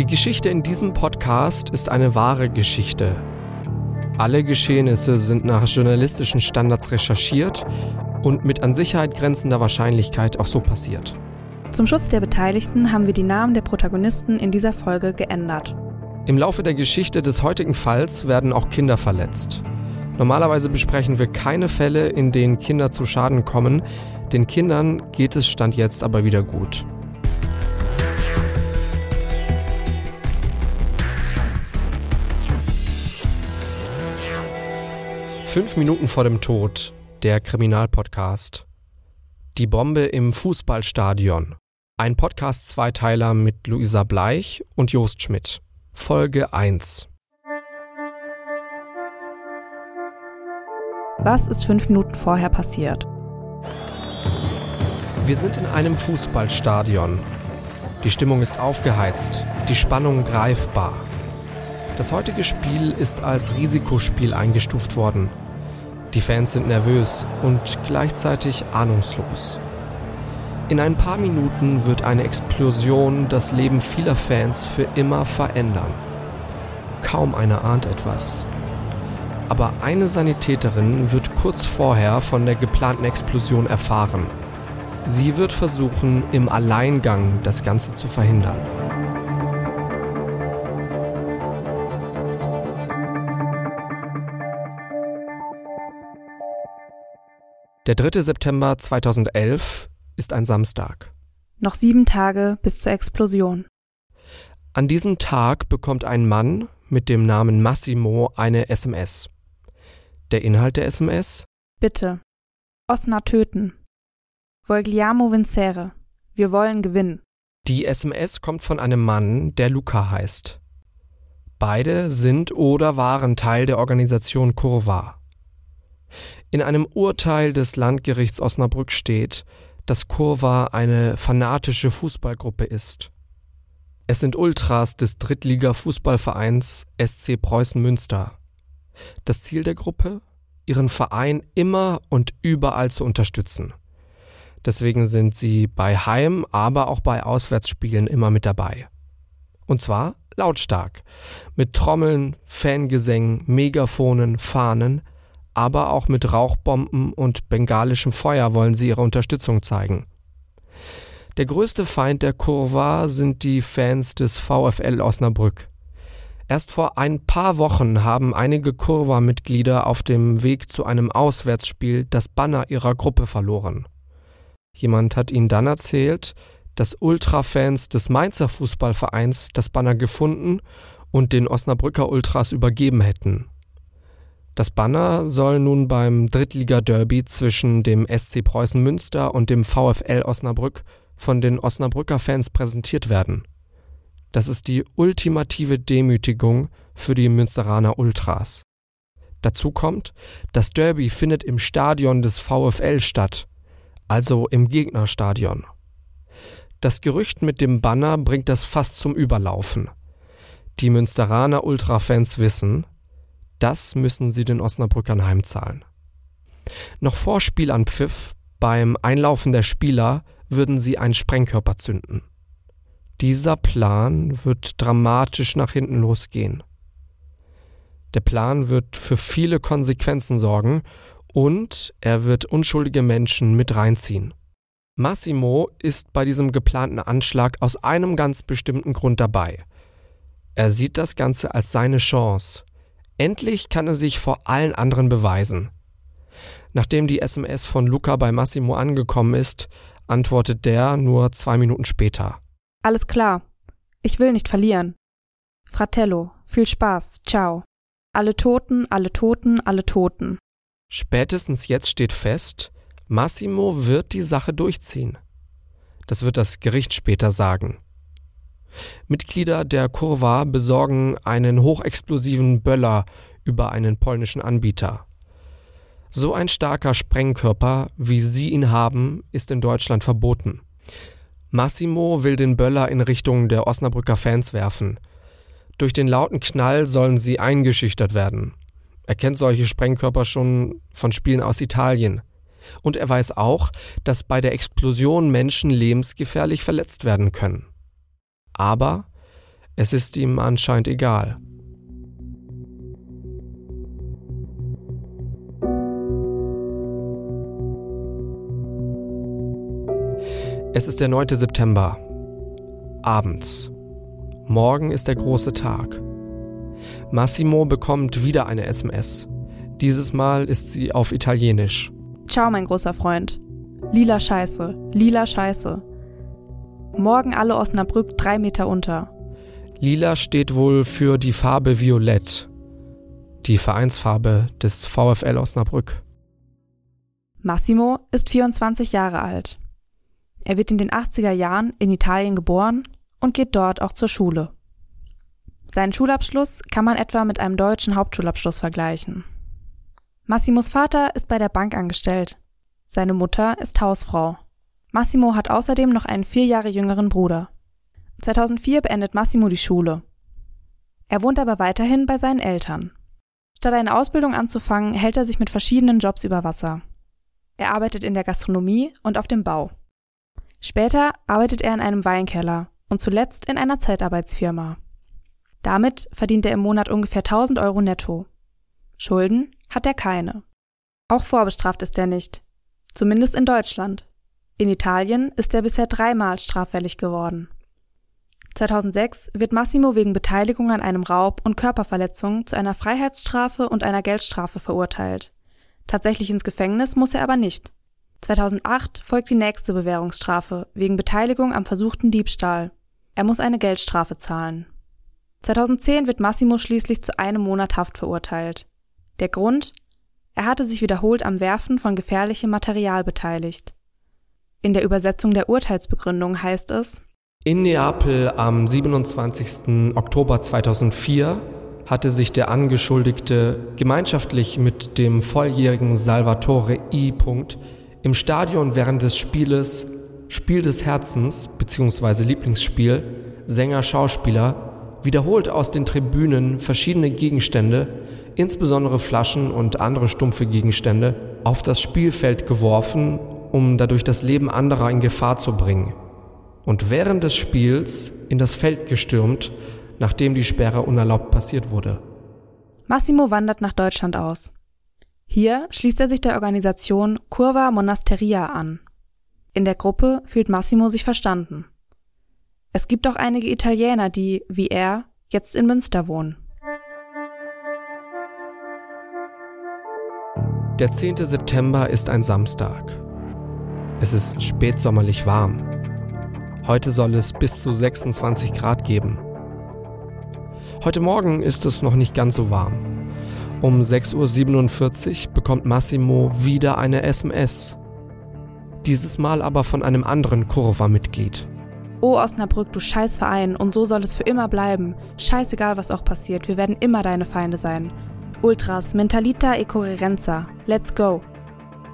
Die Geschichte in diesem Podcast ist eine wahre Geschichte. Alle Geschehnisse sind nach journalistischen Standards recherchiert und mit an Sicherheit grenzender Wahrscheinlichkeit auch so passiert. Zum Schutz der Beteiligten haben wir die Namen der Protagonisten in dieser Folge geändert. Im Laufe der Geschichte des heutigen Falls werden auch Kinder verletzt. Normalerweise besprechen wir keine Fälle, in denen Kinder zu Schaden kommen. Den Kindern geht es Stand jetzt aber wieder gut. Fünf Minuten vor dem Tod, der Kriminalpodcast. Die Bombe im Fußballstadion. Ein Podcast-Zweiteiler mit Luisa Bleich und Jost Schmidt. Folge 1. Was ist fünf Minuten vorher passiert? Wir sind in einem Fußballstadion. Die Stimmung ist aufgeheizt, die Spannung greifbar. Das heutige Spiel ist als Risikospiel eingestuft worden. Die Fans sind nervös und gleichzeitig ahnungslos. In ein paar Minuten wird eine Explosion das Leben vieler Fans für immer verändern. Kaum einer ahnt etwas. Aber eine Sanitäterin wird kurz vorher von der geplanten Explosion erfahren. Sie wird versuchen, im Alleingang das Ganze zu verhindern. Der 3. September 2011 ist ein Samstag. Noch sieben Tage bis zur Explosion. An diesem Tag bekommt ein Mann mit dem Namen Massimo eine SMS. Der Inhalt der SMS? Bitte. Osna töten. Vogliamo vincere. Wir wollen gewinnen. Die SMS kommt von einem Mann, der Luca heißt. Beide sind oder waren Teil der Organisation Kurva. In einem Urteil des Landgerichts Osnabrück steht, dass Kurva eine fanatische Fußballgruppe ist. Es sind Ultras des Drittliga-Fußballvereins SC Preußen Münster. Das Ziel der Gruppe? Ihren Verein immer und überall zu unterstützen. Deswegen sind sie bei Heim-, aber auch bei Auswärtsspielen immer mit dabei. Und zwar lautstark. Mit Trommeln, Fangesängen, Megaphonen, Fahnen, aber auch mit Rauchbomben und bengalischem Feuer wollen sie ihre Unterstützung zeigen. Der größte Feind der Kurva sind die Fans des VfL Osnabrück. Erst vor ein paar Wochen haben einige Kurva-Mitglieder auf dem Weg zu einem Auswärtsspiel das Banner ihrer Gruppe verloren. Jemand hat ihnen dann erzählt, dass Ultrafans des Mainzer Fußballvereins das Banner gefunden und den Osnabrücker Ultras übergeben hätten. Das Banner soll nun beim Drittliga-Derby zwischen dem SC Preußen Münster und dem VfL Osnabrück von den Osnabrücker Fans präsentiert werden. Das ist die ultimative Demütigung für die Münsteraner Ultras. Dazu kommt, das Derby findet im Stadion des VfL statt, also im Gegnerstadion. Das Gerücht mit dem Banner bringt das fast zum Überlaufen. Die Münsteraner Ultrafans wissen, das müssen sie den Osnabrückern heimzahlen. Noch vor Spielanpfiff, beim Einlaufen der Spieler, würden sie einen Sprengkörper zünden. Dieser Plan wird dramatisch nach hinten losgehen. Der Plan wird für viele Konsequenzen sorgen und er wird unschuldige Menschen mit reinziehen. Massimo ist bei diesem geplanten Anschlag aus einem ganz bestimmten Grund dabei. Er sieht das Ganze als seine Chance, Endlich kann er sich vor allen anderen beweisen. Nachdem die SMS von Luca bei Massimo angekommen ist, antwortet der nur zwei Minuten später. Alles klar. Ich will nicht verlieren. Fratello, viel Spaß. Ciao. Alle Toten, alle Toten, alle Toten. Spätestens jetzt steht fest, Massimo wird die Sache durchziehen. Das wird das Gericht später sagen. Mitglieder der Kurva besorgen einen hochexplosiven Böller über einen polnischen Anbieter. So ein starker Sprengkörper, wie sie ihn haben, ist in Deutschland verboten. Massimo will den Böller in Richtung der Osnabrücker Fans werfen. Durch den lauten Knall sollen sie eingeschüchtert werden. Er kennt solche Sprengkörper schon von Spielen aus Italien. Und er weiß auch, dass bei der Explosion Menschen lebensgefährlich verletzt werden können. Aber Es ist ihm anscheinend egal. Es ist der 9. September. Abends. Morgen ist der große Tag. Massimo bekommt wieder eine SMS. Dieses Mal ist sie auf Italienisch. Ciao, mein großer Freund. Lila Scheiße, lila Scheiße. Morgen alle Osnabrück drei Meter unter. Lila steht wohl für die Farbe Violett, die Vereinsfarbe des VfL Osnabrück. Massimo ist 24 Jahre alt. Er wird in den 80er Jahren in Italien geboren und geht dort auch zur Schule. Seinen Schulabschluss kann man etwa mit einem deutschen Hauptschulabschluss vergleichen. Massimos Vater ist bei der Bank angestellt. Seine Mutter ist Hausfrau. Massimo hat außerdem noch einen vier Jahre jüngeren Bruder. 2004 beendet Massimo die Schule. Er wohnt aber weiterhin bei seinen Eltern. Statt eine Ausbildung anzufangen, hält er sich mit verschiedenen Jobs über Wasser. Er arbeitet in der Gastronomie und auf dem Bau. Später arbeitet er in einem Weinkeller und zuletzt in einer Zeitarbeitsfirma. Damit verdient er im Monat ungefähr 1000 Euro netto. Schulden hat er keine. Auch vorbestraft ist er nicht. Zumindest in Deutschland. In Italien ist er bisher dreimal straffällig geworden. 2006 wird Massimo wegen Beteiligung an einem Raub und Körperverletzung zu einer Freiheitsstrafe und einer Geldstrafe verurteilt. Tatsächlich ins Gefängnis muss er aber nicht. 2008 folgt die nächste Bewährungsstrafe wegen Beteiligung am versuchten Diebstahl. Er muss eine Geldstrafe zahlen. 2010 wird Massimo schließlich zu einem Monat Haft verurteilt. Der Grund? Er hatte sich wiederholt am Werfen von gefährlichem Material beteiligt. In der Übersetzung der Urteilsbegründung heißt es, in Neapel am 27. Oktober 2004 hatte sich der Angeschuldigte gemeinschaftlich mit dem volljährigen Salvatore I. im Stadion während des Spieles Spiel des Herzens bzw. Lieblingsspiel Sänger Schauspieler wiederholt aus den Tribünen verschiedene Gegenstände, insbesondere Flaschen und andere stumpfe Gegenstände, auf das Spielfeld geworfen, um dadurch das Leben anderer in Gefahr zu bringen und während des Spiels in das Feld gestürmt, nachdem die Sperre unerlaubt passiert wurde. Massimo wandert nach Deutschland aus. Hier schließt er sich der Organisation Curva Monasteria an. In der Gruppe fühlt Massimo sich verstanden. Es gibt auch einige Italiener, die, wie er, jetzt in Münster wohnen. Der 10. September ist ein Samstag. Es ist spätsommerlich warm. Heute soll es bis zu 26 Grad geben. Heute Morgen ist es noch nicht ganz so warm. Um 6.47 Uhr bekommt Massimo wieder eine SMS. Dieses Mal aber von einem anderen Kurva-Mitglied. Oh Osnabrück, du Scheißverein, und so soll es für immer bleiben. Scheißegal, was auch passiert, wir werden immer deine Feinde sein. Ultras, Mentalita e Coherenza. Let's go.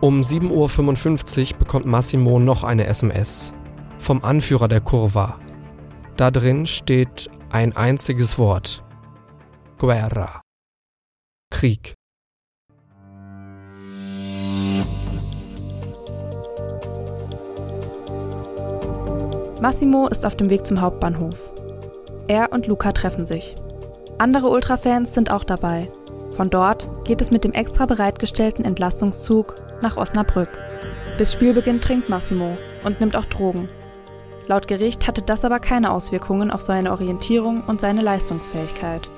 Um 7.55 Uhr bekommt Massimo noch eine SMS vom Anführer der Kurva. Da drin steht ein einziges Wort. Guerra. Krieg. Massimo ist auf dem Weg zum Hauptbahnhof. Er und Luca treffen sich. Andere Ultrafans sind auch dabei. Von dort geht es mit dem extra bereitgestellten Entlastungszug nach Osnabrück. Bis Spielbeginn trinkt Massimo und nimmt auch Drogen. Laut Gericht hatte das aber keine Auswirkungen auf seine Orientierung und seine Leistungsfähigkeit.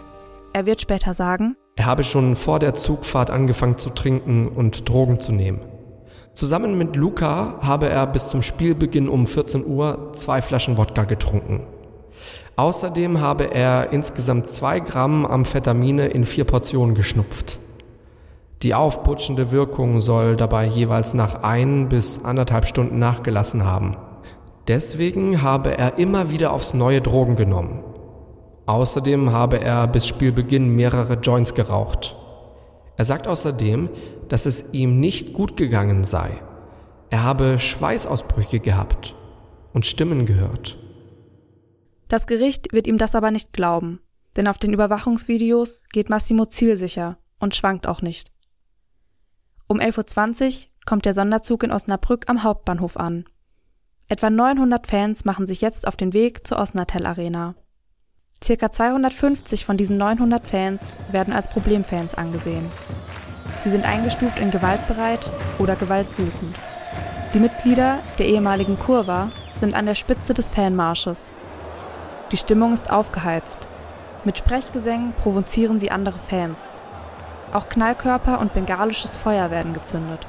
Er wird später sagen, er habe schon vor der Zugfahrt angefangen zu trinken und Drogen zu nehmen. Zusammen mit Luca habe er bis zum Spielbeginn um 14 Uhr zwei Flaschen Wodka getrunken. Außerdem habe er insgesamt zwei Gramm Amphetamine in vier Portionen geschnupft. Die aufputschende Wirkung soll dabei jeweils nach ein bis anderthalb Stunden nachgelassen haben. Deswegen habe er immer wieder aufs neue Drogen genommen. Außerdem habe er bis Spielbeginn mehrere Joints geraucht. Er sagt außerdem, dass es ihm nicht gut gegangen sei. Er habe Schweißausbrüche gehabt und Stimmen gehört. Das Gericht wird ihm das aber nicht glauben, denn auf den Überwachungsvideos geht Massimo zielsicher und schwankt auch nicht. Um 11.20 Uhr kommt der Sonderzug in Osnabrück am Hauptbahnhof an Etwa 900 Fans machen sich jetzt auf den Weg zur Osnatel Arena. Circa 250 von diesen 900 Fans werden als Problemfans angesehen. Sie sind eingestuft in gewaltbereit oder gewaltsuchend. Die Mitglieder der ehemaligen Kurva sind an der Spitze des Fanmarsches. Die Stimmung ist aufgeheizt. Mit Sprechgesängen provozieren sie andere Fans. Auch Knallkörper und bengalisches Feuer werden gezündet.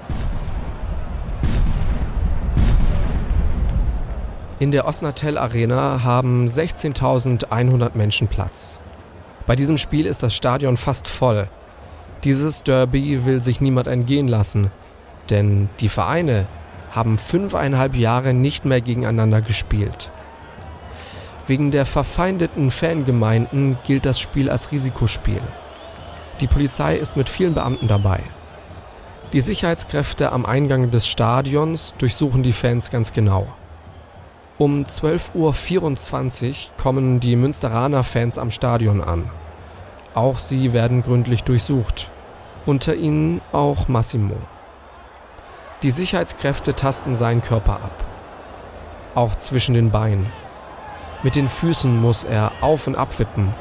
In der Osnatel Arena haben 16.100 Menschen Platz. Bei diesem Spiel ist das Stadion fast voll. Dieses Derby will sich niemand entgehen lassen, denn die Vereine haben fünfeinhalb Jahre nicht mehr gegeneinander gespielt. Wegen der verfeindeten Fangemeinden gilt das Spiel als Risikospiel. Die Polizei ist mit vielen Beamten dabei. Die Sicherheitskräfte am Eingang des Stadions durchsuchen die Fans ganz genau. Um 12.24 Uhr kommen die Münsteraner Fans am Stadion an. Auch sie werden gründlich durchsucht. Unter ihnen auch Massimo. Die Sicherheitskräfte tasten seinen Körper ab. Auch zwischen den Beinen. Mit den Füßen muss er auf und ab wippen,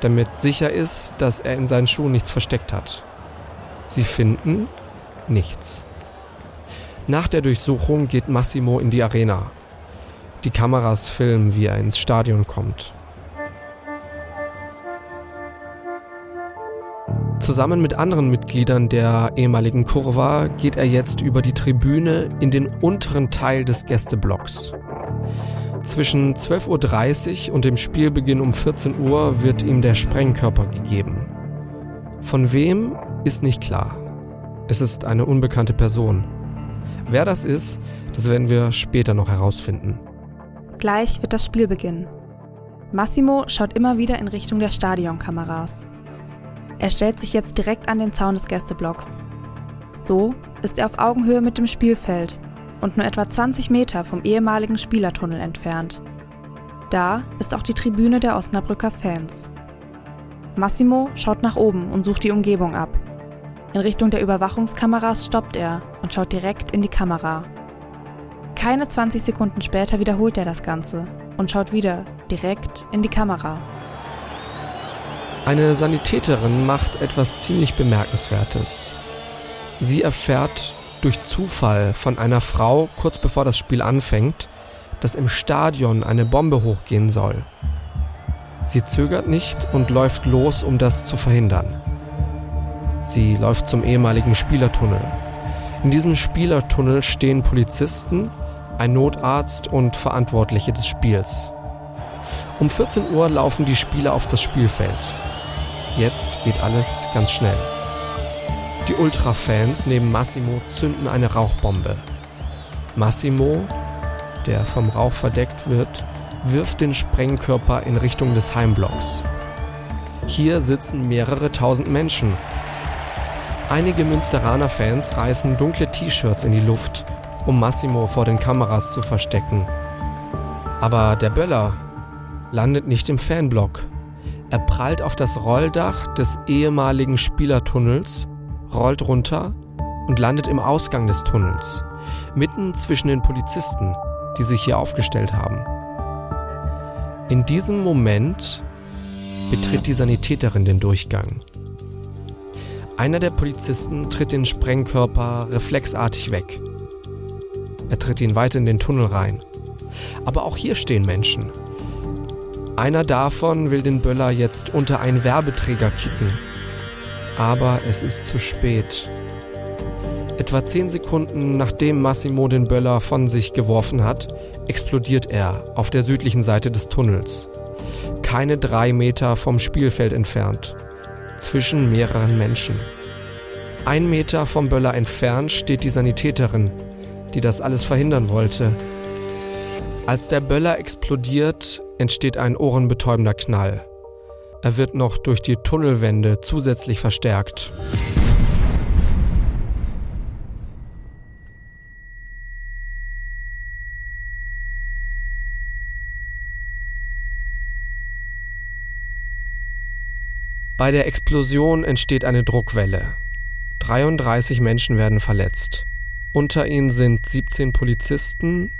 damit sicher ist, dass er in seinen Schuhen nichts versteckt hat. Sie finden nichts. Nach der Durchsuchung geht Massimo in die Arena. Die Kameras filmen, wie er ins Stadion kommt. Zusammen mit anderen Mitgliedern der ehemaligen Kurva geht er jetzt über die Tribüne in den unteren Teil des Gästeblocks. Zwischen 12.30 Uhr und dem Spielbeginn um 14 Uhr wird ihm der Sprengkörper gegeben. Von wem ist nicht klar. Es ist eine unbekannte Person. Wer das ist, das werden wir später noch herausfinden. Gleich wird das Spiel beginnen. Massimo schaut immer wieder in Richtung der Stadionkameras. Er stellt sich jetzt direkt an den Zaun des Gästeblocks. So ist er auf Augenhöhe mit dem Spielfeld und nur etwa 20 Meter vom ehemaligen Spielertunnel entfernt. Da ist auch die Tribüne der Osnabrücker Fans. Massimo schaut nach oben und sucht die Umgebung ab. In Richtung der Überwachungskameras stoppt er und schaut direkt in die Kamera. Keine 20 Sekunden später wiederholt er das Ganze und schaut wieder direkt in die Kamera. Eine Sanitäterin macht etwas ziemlich Bemerkenswertes. Sie erfährt durch Zufall von einer Frau kurz bevor das Spiel anfängt, dass im Stadion eine Bombe hochgehen soll. Sie zögert nicht und läuft los, um das zu verhindern. Sie läuft zum ehemaligen Spielertunnel. In diesem Spielertunnel stehen Polizisten ein Notarzt und Verantwortliche des Spiels. Um 14 Uhr laufen die Spieler auf das Spielfeld. Jetzt geht alles ganz schnell. Die Ultra-Fans neben Massimo zünden eine Rauchbombe. Massimo, der vom Rauch verdeckt wird, wirft den Sprengkörper in Richtung des Heimblocks. Hier sitzen mehrere tausend Menschen. Einige Münsteraner Fans reißen dunkle T-Shirts in die Luft um Massimo vor den Kameras zu verstecken. Aber der Böller landet nicht im Fanblock. Er prallt auf das Rolldach des ehemaligen Spielertunnels, rollt runter und landet im Ausgang des Tunnels, mitten zwischen den Polizisten, die sich hier aufgestellt haben. In diesem Moment betritt die Sanitäterin den Durchgang. Einer der Polizisten tritt den Sprengkörper reflexartig weg. Er tritt ihn weit in den Tunnel rein. Aber auch hier stehen Menschen. Einer davon will den Böller jetzt unter einen Werbeträger kicken. Aber es ist zu spät. Etwa zehn Sekunden nachdem Massimo den Böller von sich geworfen hat, explodiert er auf der südlichen Seite des Tunnels. Keine drei Meter vom Spielfeld entfernt. Zwischen mehreren Menschen. Ein Meter vom Böller entfernt steht die Sanitäterin, die das alles verhindern wollte. Als der Böller explodiert, entsteht ein ohrenbetäubender Knall. Er wird noch durch die Tunnelwände zusätzlich verstärkt. Bei der Explosion entsteht eine Druckwelle. 33 Menschen werden verletzt. Unter ihnen sind 17 Polizisten,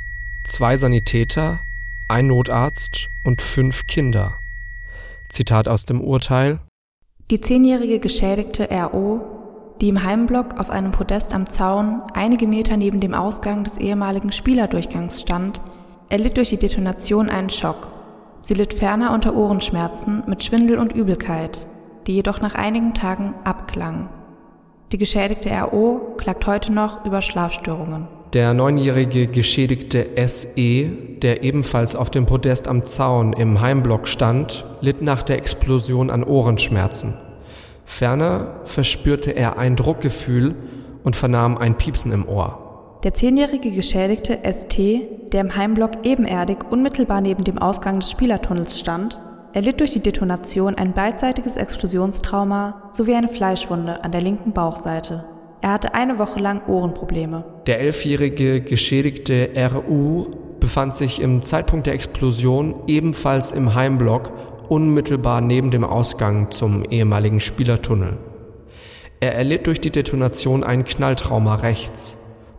zwei Sanitäter, ein Notarzt und fünf Kinder. Zitat aus dem Urteil Die zehnjährige Geschädigte RO, die im Heimblock auf einem Podest am Zaun einige Meter neben dem Ausgang des ehemaligen Spielerdurchgangs stand, erlitt durch die Detonation einen Schock. Sie litt ferner unter Ohrenschmerzen mit Schwindel und Übelkeit, die jedoch nach einigen Tagen abklangen. Die geschädigte RO klagt heute noch über Schlafstörungen. Der neunjährige geschädigte SE, der ebenfalls auf dem Podest am Zaun im Heimblock stand, litt nach der Explosion an Ohrenschmerzen. Ferner verspürte er ein Druckgefühl und vernahm ein Piepsen im Ohr. Der zehnjährige geschädigte ST, der im Heimblock ebenerdig unmittelbar neben dem Ausgang des Spielertunnels stand, er litt durch die Detonation ein beidseitiges Explosionstrauma sowie eine Fleischwunde an der linken Bauchseite. Er hatte eine Woche lang Ohrenprobleme. Der elfjährige geschädigte RU befand sich im Zeitpunkt der Explosion ebenfalls im Heimblock unmittelbar neben dem Ausgang zum ehemaligen Spielertunnel. Er erlitt durch die Detonation ein Knalltrauma rechts.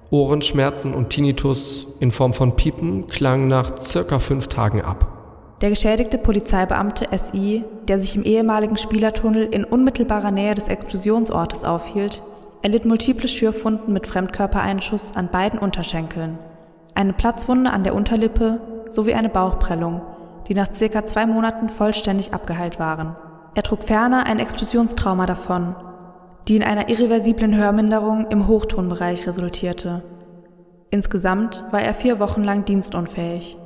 Ohrenschmerzen und Tinnitus in Form von Piepen klangen nach circa fünf Tagen ab. Der geschädigte Polizeibeamte SI, der sich im ehemaligen Spielertunnel in unmittelbarer Nähe des Explosionsortes aufhielt, erlitt multiple Schürfwunden mit Fremdkörpereinschuss an beiden Unterschenkeln, eine Platzwunde an der Unterlippe sowie eine Bauchprellung, die nach circa zwei Monaten vollständig abgeheilt waren. Er trug ferner ein Explosionstrauma davon, die in einer irreversiblen Hörminderung im Hochtonbereich resultierte. Insgesamt war er vier Wochen lang dienstunfähig.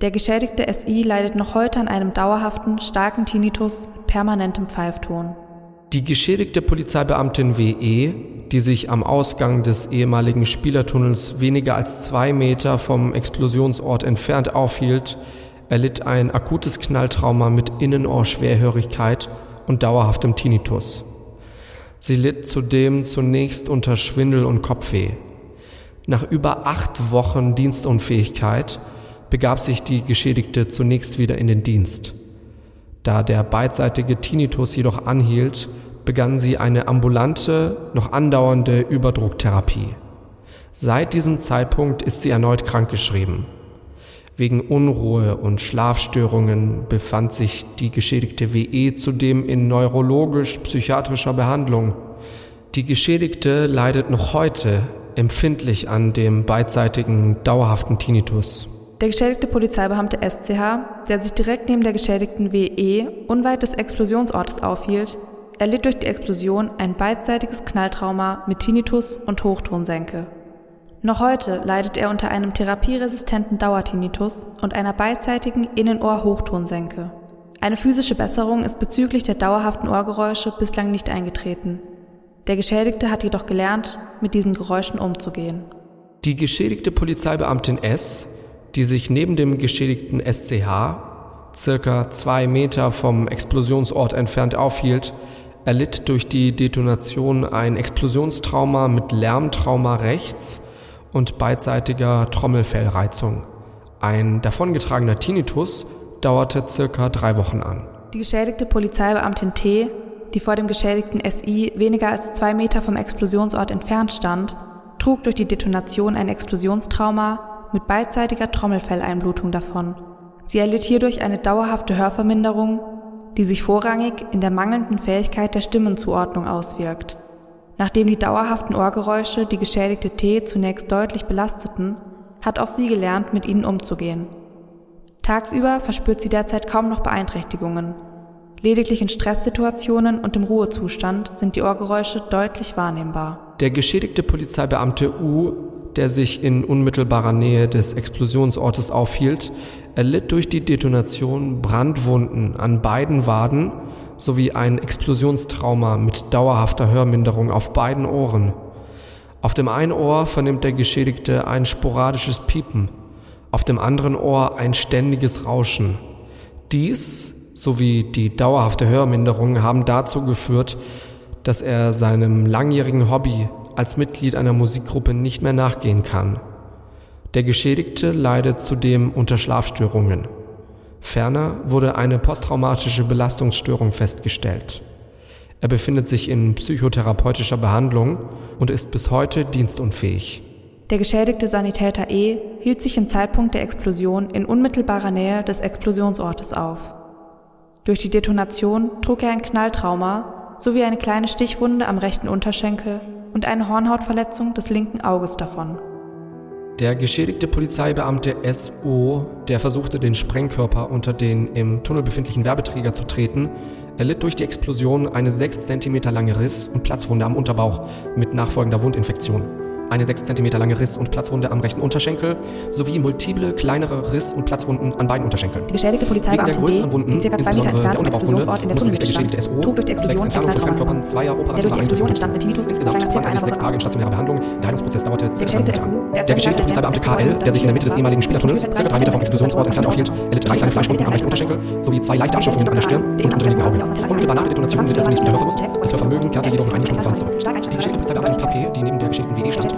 Der geschädigte SI leidet noch heute an einem dauerhaften, starken Tinnitus mit permanentem Pfeifton. Die geschädigte Polizeibeamtin WE, die sich am Ausgang des ehemaligen Spielertunnels weniger als zwei Meter vom Explosionsort entfernt aufhielt, erlitt ein akutes Knalltrauma mit Innenohrschwerhörigkeit und dauerhaftem Tinnitus. Sie litt zudem zunächst unter Schwindel und Kopfweh. Nach über acht Wochen Dienstunfähigkeit begab sich die Geschädigte zunächst wieder in den Dienst. Da der beidseitige Tinnitus jedoch anhielt, begann sie eine ambulante, noch andauernde Überdrucktherapie. Seit diesem Zeitpunkt ist sie erneut krankgeschrieben. Wegen Unruhe und Schlafstörungen befand sich die geschädigte WE zudem in neurologisch-psychiatrischer Behandlung. Die Geschädigte leidet noch heute empfindlich an dem beidseitigen dauerhaften Tinnitus. Der geschädigte Polizeibeamte SCH, der sich direkt neben der geschädigten WE unweit des Explosionsortes aufhielt, erlitt durch die Explosion ein beidseitiges Knalltrauma mit Tinnitus und Hochtonsenke. Noch heute leidet er unter einem therapieresistenten Dauertinnitus und einer beidseitigen Innenohr-Hochtonsenke. Eine physische Besserung ist bezüglich der dauerhaften Ohrgeräusche bislang nicht eingetreten. Der Geschädigte hat jedoch gelernt, mit diesen Geräuschen umzugehen. Die geschädigte Polizeibeamtin S die sich neben dem geschädigten SCH, circa zwei Meter vom Explosionsort entfernt aufhielt, erlitt durch die Detonation ein Explosionstrauma mit Lärmtrauma rechts und beidseitiger Trommelfellreizung. Ein davongetragener Tinnitus dauerte circa drei Wochen an. Die geschädigte Polizeibeamtin T, die vor dem geschädigten SI weniger als zwei Meter vom Explosionsort entfernt stand, trug durch die Detonation ein Explosionstrauma mit beidseitiger Trommelfelleinblutung davon. Sie erlitt hierdurch eine dauerhafte Hörverminderung, die sich vorrangig in der mangelnden Fähigkeit der Stimmenzuordnung auswirkt. Nachdem die dauerhaften Ohrgeräusche die geschädigte T zunächst deutlich belasteten, hat auch sie gelernt, mit ihnen umzugehen. Tagsüber verspürt sie derzeit kaum noch Beeinträchtigungen. Lediglich in Stresssituationen und im Ruhezustand sind die Ohrgeräusche deutlich wahrnehmbar. Der geschädigte Polizeibeamte U der sich in unmittelbarer Nähe des Explosionsortes aufhielt, erlitt durch die Detonation Brandwunden an beiden Waden sowie ein Explosionstrauma mit dauerhafter Hörminderung auf beiden Ohren. Auf dem einen Ohr vernimmt der Geschädigte ein sporadisches Piepen, auf dem anderen Ohr ein ständiges Rauschen. Dies sowie die dauerhafte Hörminderung haben dazu geführt, dass er seinem langjährigen Hobby als Mitglied einer Musikgruppe nicht mehr nachgehen kann. Der Geschädigte leidet zudem unter Schlafstörungen. Ferner wurde eine posttraumatische Belastungsstörung festgestellt. Er befindet sich in psychotherapeutischer Behandlung und ist bis heute dienstunfähig. Der geschädigte Sanitäter E hielt sich im Zeitpunkt der Explosion in unmittelbarer Nähe des Explosionsortes auf. Durch die Detonation trug er ein Knalltrauma sowie eine kleine Stichwunde am rechten Unterschenkel und eine Hornhautverletzung des linken Auges davon. Der geschädigte Polizeibeamte SO, der versuchte, den Sprengkörper unter den im Tunnel befindlichen Werbeträger zu treten, erlitt durch die Explosion eine 6 cm lange Riss- und Platzwunde am Unterbauch mit nachfolgender Wundinfektion eine 6 cm lange Riss- und Platzwunde am rechten Unterschenkel sowie multiple kleinere Riss- und Platzwunden an beiden Unterschenkeln. Die geschädigte Polizeibeamtin Wegen der größeren Wunden, die ca. 2 Meter insbesondere entfernt der vom Explosionsort in der musste sich der geschädigte SO trug durch die Explosion Entfernung von. Fremdkörpern zweier Der durch die Explosion Tinnitus Insgesamt befand er sich sechs Tage in stationärer Behandlung. Der Heilungsprozess dauerte Tage. der Der geschädigte Polizeibeamte KL, der sich in der Mitte des ehemaligen Spielertunnels ca. drei Meter vom Explosionsort entfernt aufhielt, erlitt drei kleine Fleischwunden am rechten Unterschenkel sowie zwei leichte Abschürfungen an der Stirn und unterliegenden Auge. Unmittelbar nach der Detonation litt er zunächst unter Hörverlust. Das Hörvermögen kehrte jedoch in einigen Stunden zurück. Die geschädigte Polizeibeamtin PP, die neben der geschädigten WE stand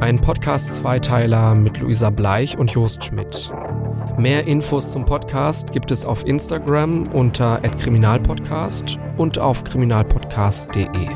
Ein Podcast-Zweiteiler mit Luisa Bleich und Jost Schmidt. Mehr Infos zum Podcast gibt es auf Instagram unter @kriminalpodcast und auf kriminalpodcast.de.